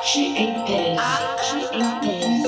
Arte em tese. Arte em tese.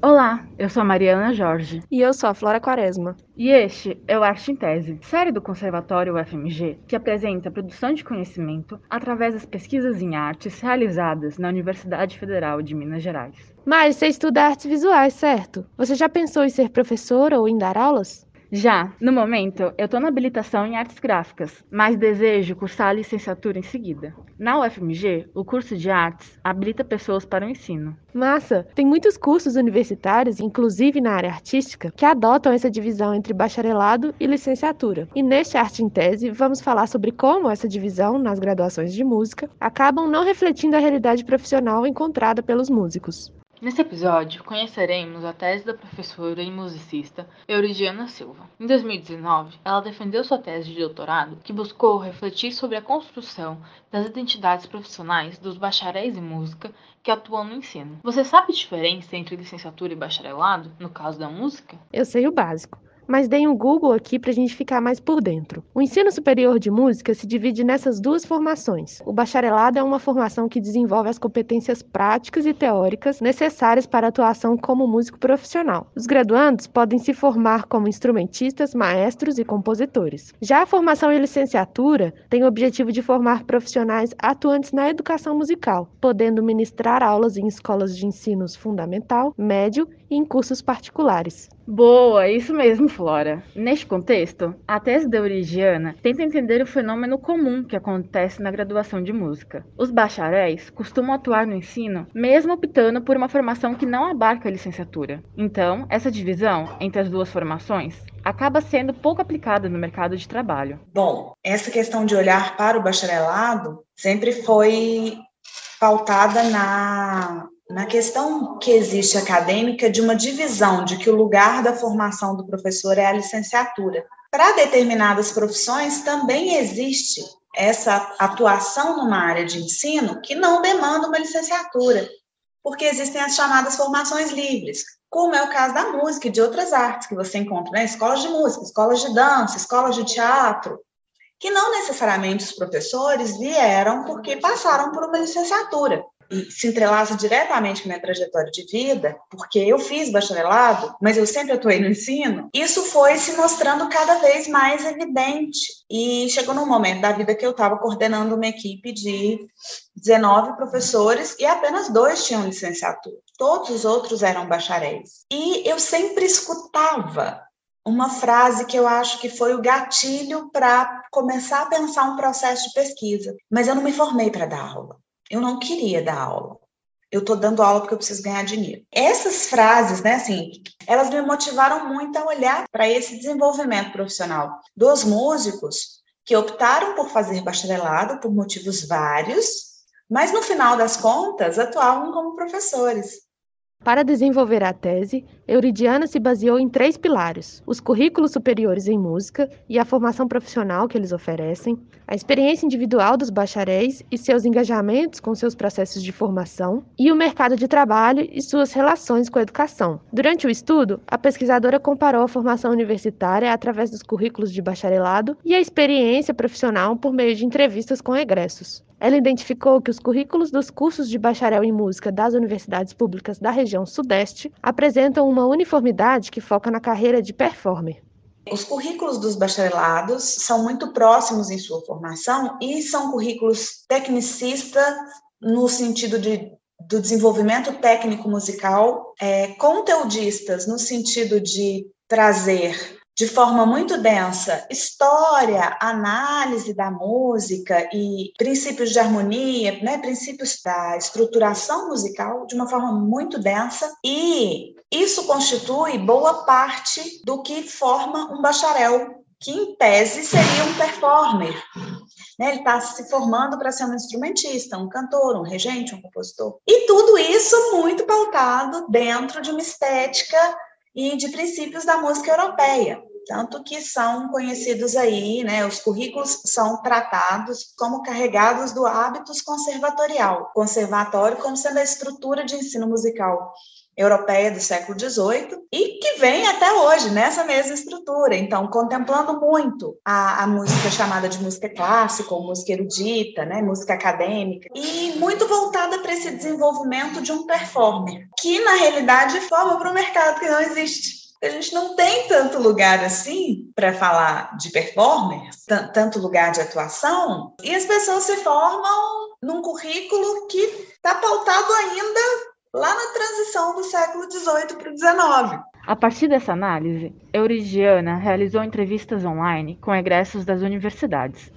Olá, eu sou a Mariana Jorge. E eu sou a Flora Quaresma. E este é o Arte em Tese, série do Conservatório UFMG, que apresenta a produção de conhecimento através das pesquisas em artes realizadas na Universidade Federal de Minas Gerais. Mas você estuda artes visuais, certo? Você já pensou em ser professora ou em dar aulas? Já, no momento, eu estou na habilitação em artes gráficas, mas desejo cursar a licenciatura em seguida. Na UFMG, o curso de artes habilita pessoas para o ensino. Massa! Tem muitos cursos universitários, inclusive na área artística, que adotam essa divisão entre bacharelado e licenciatura. E neste Arte em Tese, vamos falar sobre como essa divisão nas graduações de música acabam não refletindo a realidade profissional encontrada pelos músicos. Nesse episódio, conheceremos a tese da professora e musicista Euridiana Silva. Em 2019, ela defendeu sua tese de doutorado, que buscou refletir sobre a construção das identidades profissionais dos bacharéis em música que atuam no ensino. Você sabe a diferença entre licenciatura e bacharelado, no caso da música? Eu sei o básico mas dei um Google aqui para a gente ficar mais por dentro. O ensino superior de música se divide nessas duas formações. O bacharelado é uma formação que desenvolve as competências práticas e teóricas necessárias para a atuação como músico profissional. Os graduandos podem se formar como instrumentistas, maestros e compositores. Já a formação em licenciatura tem o objetivo de formar profissionais atuantes na educação musical, podendo ministrar aulas em escolas de ensino fundamental, médio e em cursos particulares. Boa, isso mesmo, Flora. Neste contexto, a tese da Eurigiana tenta entender o fenômeno comum que acontece na graduação de música. Os bacharéis costumam atuar no ensino, mesmo optando por uma formação que não abarca a licenciatura. Então, essa divisão entre as duas formações acaba sendo pouco aplicada no mercado de trabalho. Bom, essa questão de olhar para o bacharelado sempre foi pautada na na questão que existe acadêmica de uma divisão de que o lugar da formação do professor é a licenciatura. Para determinadas profissões também existe essa atuação numa área de ensino que não demanda uma licenciatura, porque existem as chamadas formações livres, como é o caso da música e de outras artes que você encontra, né? Escolas de música, escolas de dança, escolas de teatro, que não necessariamente os professores vieram porque passaram por uma licenciatura e se entrelaça diretamente com minha trajetória de vida, porque eu fiz bacharelado, mas eu sempre atuei no ensino, isso foi se mostrando cada vez mais evidente. E chegou num momento da vida que eu estava coordenando uma equipe de 19 professores e apenas dois tinham licenciatura. Todos os outros eram bacharéis. E eu sempre escutava uma frase que eu acho que foi o gatilho para começar a pensar um processo de pesquisa. Mas eu não me formei para dar aula. Eu não queria dar aula. Eu estou dando aula porque eu preciso ganhar dinheiro. Essas frases, né, assim, elas me motivaram muito a olhar para esse desenvolvimento profissional dos músicos que optaram por fazer bacharelado por motivos vários, mas no final das contas atuavam como professores. Para desenvolver a tese, Euridiana se baseou em três pilares: os currículos superiores em música e a formação profissional que eles oferecem, a experiência individual dos bacharéis e seus engajamentos com seus processos de formação, e o mercado de trabalho e suas relações com a educação. Durante o estudo, a pesquisadora comparou a formação universitária através dos currículos de bacharelado e a experiência profissional por meio de entrevistas com egressos. Ela identificou que os currículos dos cursos de bacharel em música das universidades públicas da região Sudeste apresentam uma uniformidade que foca na carreira de performer. Os currículos dos bacharelados são muito próximos em sua formação e são currículos tecnicistas no sentido de, do desenvolvimento técnico musical, é, conteudistas no sentido de trazer de forma muito densa história, análise da música e princípios de harmonia, né, princípios da estruturação musical de uma forma muito densa e isso constitui boa parte do que forma um bacharel que em tese seria um performer. Né? Ele está se formando para ser um instrumentista, um cantor, um regente, um compositor. E tudo isso muito pautado dentro de uma estética e de princípios da música europeia, tanto que são conhecidos aí, né, os currículos são tratados como carregados do hábitos conservatorial, conservatório como sendo a estrutura de ensino musical europeia do século XVIII e que vem até hoje nessa mesma estrutura. Então, contemplando muito a, a música chamada de música clássica ou música erudita, né, música acadêmica, e muito voltada para esse desenvolvimento de um performer, que na realidade forma para um mercado que não existe. A gente não tem tanto lugar assim para falar de performers, tanto lugar de atuação, e as pessoas se formam num currículo que está pautado ainda lá na transição do século XVIII para o XIX. A partir dessa análise, Eurigiana realizou entrevistas online com egressos das universidades,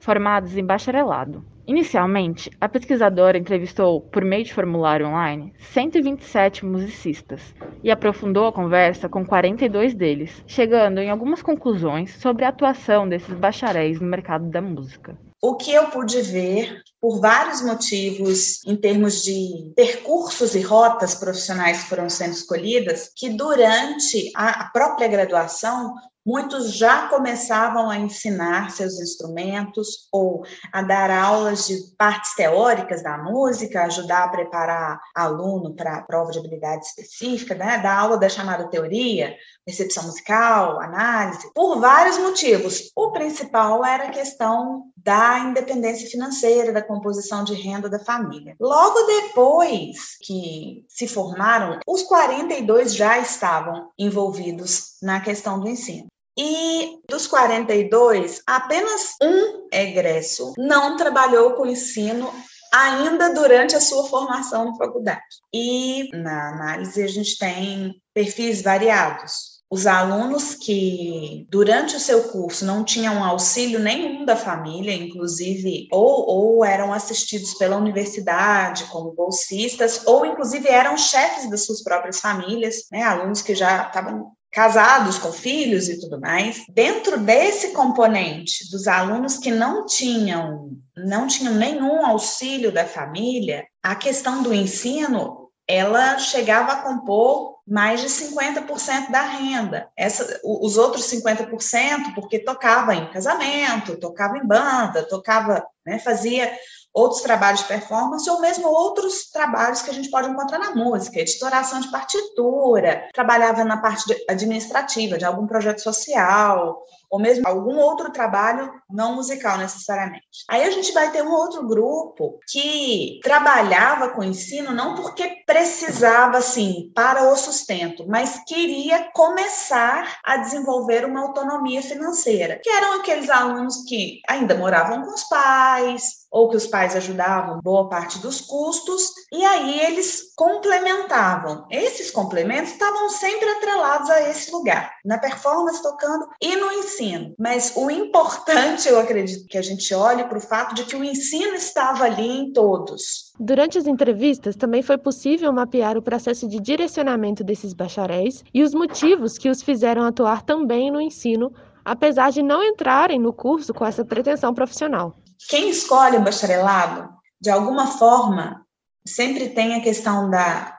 formados em bacharelado. Inicialmente, a pesquisadora entrevistou, por meio de formulário online, 127 musicistas e aprofundou a conversa com 42 deles, chegando em algumas conclusões sobre a atuação desses bacharéis no mercado da música. O que eu pude ver, por vários motivos, em termos de percursos e rotas profissionais que foram sendo escolhidas, que durante a própria graduação Muitos já começavam a ensinar seus instrumentos ou a dar aulas de partes teóricas da música, ajudar a preparar aluno para a prova de habilidade específica, né? dar aula da chamada teoria, recepção musical, análise, por vários motivos. O principal era a questão da independência financeira, da composição de renda da família. Logo depois que se formaram, os 42 já estavam envolvidos na questão do ensino. E dos 42, apenas um egresso não trabalhou com ensino ainda durante a sua formação na faculdade. E na análise a gente tem perfis variados. Os alunos que, durante o seu curso, não tinham auxílio nenhum da família, inclusive, ou, ou eram assistidos pela universidade como bolsistas, ou inclusive eram chefes das suas próprias famílias, né? alunos que já estavam casados com filhos e tudo mais. Dentro desse componente dos alunos que não tinham não tinham nenhum auxílio da família, a questão do ensino ela chegava a compor mais de 50% da renda. Essa, os outros 50%, porque tocava em casamento, tocava em banda, tocava, né, fazia outros trabalhos de performance ou mesmo outros trabalhos que a gente pode encontrar na música, editoração de partitura, trabalhava na parte administrativa de algum projeto social, ou mesmo algum outro trabalho não musical necessariamente. Aí a gente vai ter um outro grupo que trabalhava com ensino não porque precisava assim para o sustento, mas queria começar a desenvolver uma autonomia financeira, que eram aqueles alunos que ainda moravam com os pais, ou que os pais ajudavam boa parte dos custos, e aí eles complementavam. Esses complementos estavam sempre atrelados a esse lugar, na performance tocando e no ensino. Mas o importante, eu acredito, que a gente olhe para o fato de que o ensino estava ali em todos. Durante as entrevistas, também foi possível mapear o processo de direcionamento desses bacharéis e os motivos que os fizeram atuar também no ensino, apesar de não entrarem no curso com essa pretensão profissional quem escolhe o bacharelado, de alguma forma, sempre tem a questão da,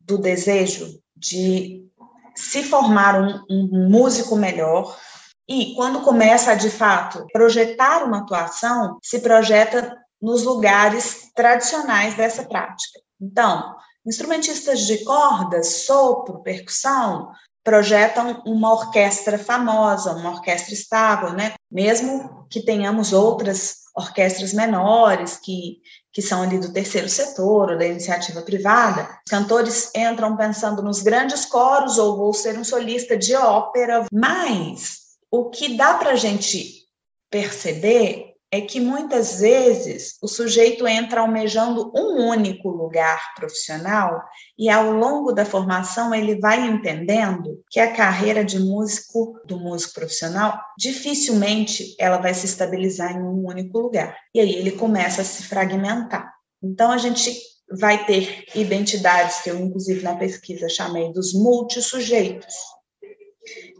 do desejo de se formar um, um músico melhor, e quando começa a, de fato, projetar uma atuação, se projeta nos lugares tradicionais dessa prática. Então, instrumentistas de cordas, sopro, percussão, projetam uma orquestra famosa, uma orquestra estável, né? Mesmo que tenhamos outras orquestras menores que, que são ali do terceiro setor ou da iniciativa privada. Os cantores entram pensando nos grandes coros ou vou ser um solista de ópera, mas o que dá para a gente perceber é que muitas vezes o sujeito entra almejando um único lugar profissional e ao longo da formação ele vai entendendo que a carreira de músico, do músico profissional, dificilmente ela vai se estabilizar em um único lugar. E aí ele começa a se fragmentar. Então a gente vai ter identidades que eu inclusive na pesquisa chamei dos multissujeitos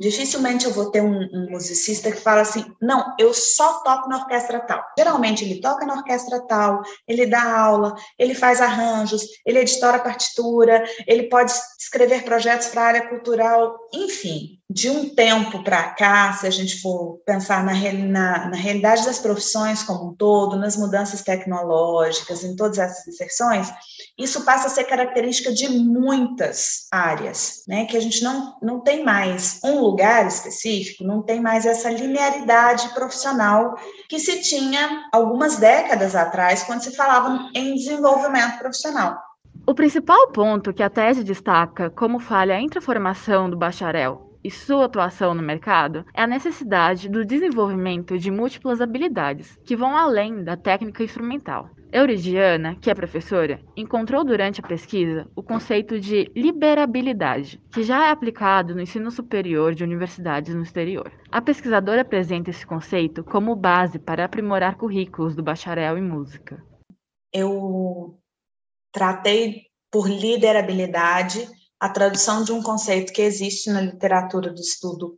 Dificilmente eu vou ter um, um, musicista que fala assim: não, eu só toco na orquestra tal. Geralmente ele toca na orquestra tal, ele dá aula, ele faz arranjos, ele editora partitura, ele pode escrever projetos para a área cultural, enfim. De um tempo para cá, se a gente for pensar na, na, na realidade das profissões como um todo, nas mudanças tecnológicas, em todas essas inserções, isso passa a ser característica de muitas áreas, né? Que a gente não, não tem mais um lugar específico, não tem mais essa linearidade profissional que se tinha algumas décadas atrás, quando se falava em desenvolvimento profissional. O principal ponto que a tese destaca como falha entre a formação do bacharel e sua atuação no mercado é a necessidade do desenvolvimento de múltiplas habilidades, que vão além da técnica instrumental. Euridiana, que é professora, encontrou durante a pesquisa o conceito de liberabilidade, que já é aplicado no ensino superior de universidades no exterior. A pesquisadora apresenta esse conceito como base para aprimorar currículos do bacharel em música. Eu tratei por liderabilidade a tradução de um conceito que existe na literatura do estudo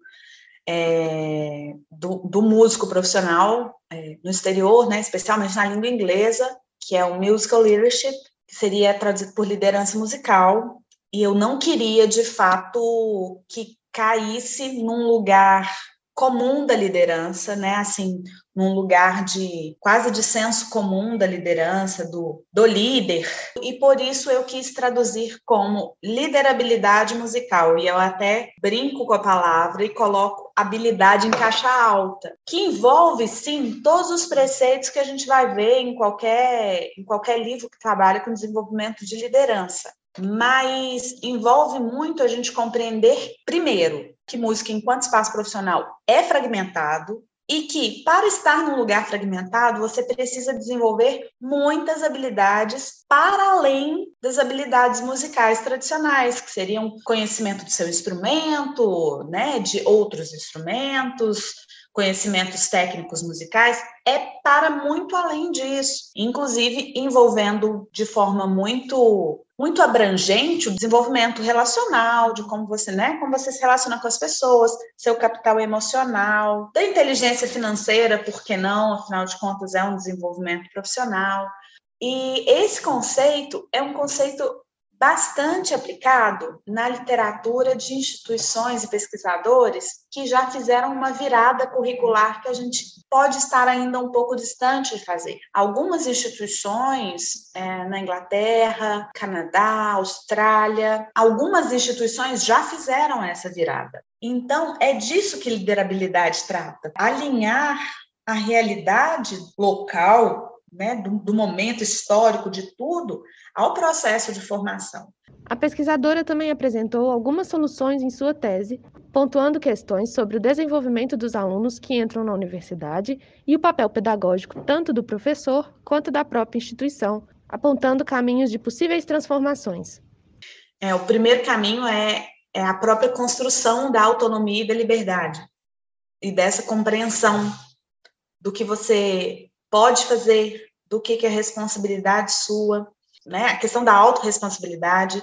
é, do, do, músico profissional é, no exterior, né, especialmente na língua inglesa, que é o musical leadership, que seria traduzido por liderança musical. E eu não queria, de fato, que caísse num lugar comum da liderança, né? Assim, num lugar de quase de senso comum da liderança, do, do líder. E por isso eu quis traduzir como liderabilidade musical. E eu até brinco com a palavra e coloco habilidade em caixa alta, que envolve sim todos os preceitos que a gente vai ver em qualquer, em qualquer livro que trabalha com desenvolvimento de liderança mas envolve muito a gente compreender, primeiro, que música, enquanto espaço profissional, é fragmentado e que, para estar num lugar fragmentado, você precisa desenvolver muitas habilidades para além das habilidades musicais tradicionais, que seriam conhecimento do seu instrumento, né, de outros instrumentos, conhecimentos técnicos musicais, é para muito além disso, inclusive envolvendo de forma muito muito abrangente o desenvolvimento relacional, de como você, né, como você se relaciona com as pessoas, seu capital emocional, da inteligência financeira, por que não? Afinal de contas, é um desenvolvimento profissional. E esse conceito é um conceito bastante aplicado na literatura de instituições e pesquisadores que já fizeram uma virada curricular que a gente pode estar ainda um pouco distante de fazer. Algumas instituições é, na Inglaterra, Canadá, Austrália, algumas instituições já fizeram essa virada. Então, é disso que liderabilidade trata: alinhar a realidade local né, do, do, momento histórico de tudo ao processo de formação. A pesquisadora também apresentou algumas soluções em sua tese, pontuando questões sobre o desenvolvimento dos alunos que entram na universidade e o papel pedagógico tanto do professor quanto da própria instituição, apontando caminhos de possíveis transformações. É, o primeiro caminho é, é a própria construção da autonomia e da liberdade e dessa compreensão do que você pode fazer, do que, que é responsabilidade sua, né? A questão da autorresponsabilidade,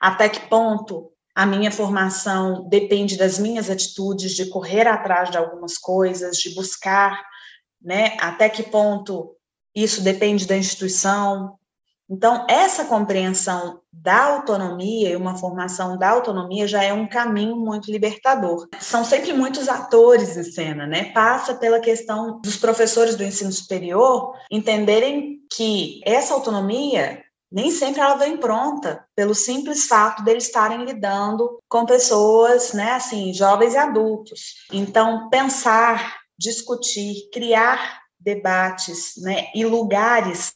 até que ponto a minha formação depende das minhas atitudes, de correr atrás de algumas coisas, de buscar, né? Até que ponto isso depende da instituição, então, essa compreensão da autonomia e uma formação da autonomia já é um caminho muito libertador. São sempre muitos atores em cena, né? Passa pela questão dos professores do ensino superior entenderem que essa autonomia nem sempre ela vem pronta, pelo simples fato deles estarem lidando com pessoas, né, assim, jovens e adultos. Então, pensar, discutir, criar debates, né, e lugares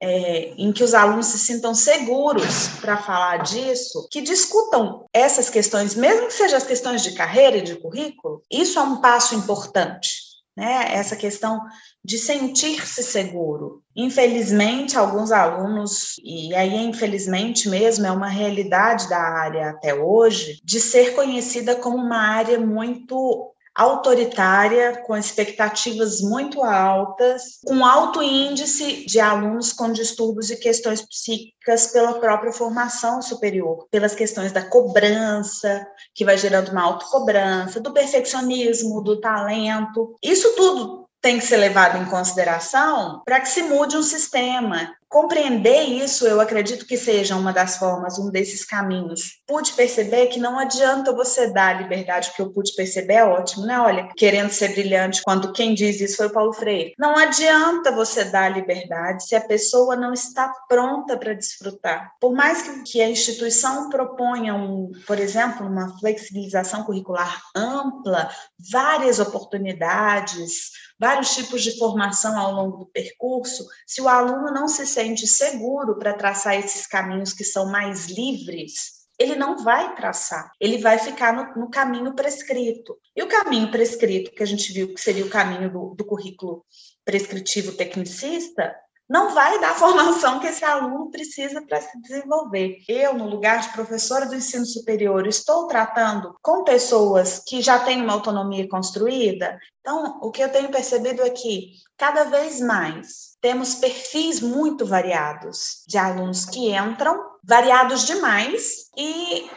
é, em que os alunos se sintam seguros para falar disso, que discutam essas questões, mesmo que sejam as questões de carreira e de currículo, isso é um passo importante, né? Essa questão de sentir-se seguro. Infelizmente, alguns alunos, e aí infelizmente mesmo é uma realidade da área até hoje, de ser conhecida como uma área muito autoritária, com expectativas muito altas, com alto índice de alunos com distúrbios e questões psíquicas pela própria formação superior, pelas questões da cobrança, que vai gerando uma autocobrança, do perfeccionismo, do talento. Isso tudo tem que ser levado em consideração para que se mude um sistema. Compreender isso, eu acredito que seja uma das formas, um desses caminhos. Pude perceber que não adianta você dar liberdade, o que eu pude perceber é ótimo, né? Olha, querendo ser brilhante, quando quem diz isso foi o Paulo Freire. Não adianta você dar liberdade se a pessoa não está pronta para desfrutar. Por mais que a instituição proponha, um, por exemplo, uma flexibilização curricular ampla, várias oportunidades, vários tipos de formação ao longo do percurso, se o aluno não se sente seguro para traçar esses caminhos que são mais livres, ele não vai traçar, ele vai ficar no, no, caminho prescrito. E o caminho prescrito, que a gente viu que seria o caminho do, do currículo prescritivo tecnicista, não vai dar a formação que esse aluno precisa para se desenvolver. Eu, no lugar de professora do ensino superior, estou tratando com pessoas que já têm uma autonomia construída. Então, o que eu tenho percebido é que, cada vez mais, temos perfis muito variados de alunos que entram, variados demais, e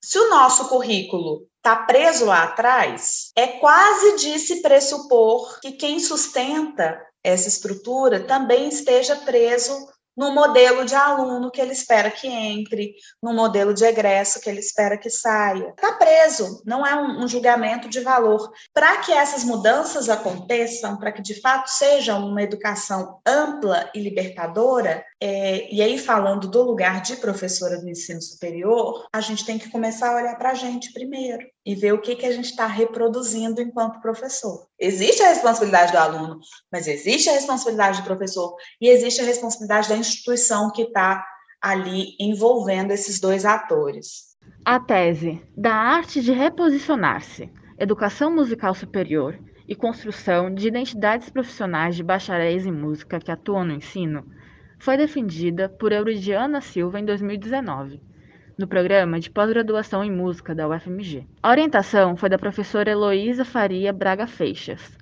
se o nosso currículo está preso lá atrás, é quase de se pressupor que quem sustenta essa estrutura também esteja preso no modelo de aluno que ele espera que entre, no modelo de egresso que ele espera que saia. Está preso, não é um, julgamento de valor. Para que essas mudanças aconteçam, para que de fato seja uma educação ampla e libertadora, é, e aí falando do lugar de professora do ensino superior, a gente tem que começar a olhar para a gente primeiro e ver o que, que a gente está reproduzindo enquanto professor. Existe a responsabilidade do aluno, mas existe a responsabilidade do professor e existe a responsabilidade da instituição que está ali envolvendo esses dois atores. A tese da arte de reposicionar-se, educação musical superior e construção de identidades profissionais de bacharéis em música que atuam no ensino foi defendida por Euridiana Silva em 2019 no programa de pós-graduação em música da UFMG. A orientação foi da professora Heloísa Faria Braga Feixas,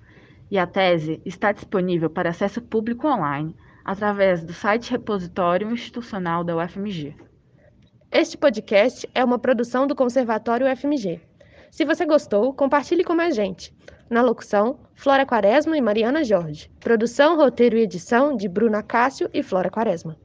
e a tese está disponível para acesso público online através do site repositório institucional da UFMG. Este podcast é uma produção do Conservatório UFMG. Se você gostou, compartilhe com mais gente. Na locução, Flora Quaresma e Mariana Jorge. Produção, roteiro e edição de Bruna Cássio e Flora Quaresma.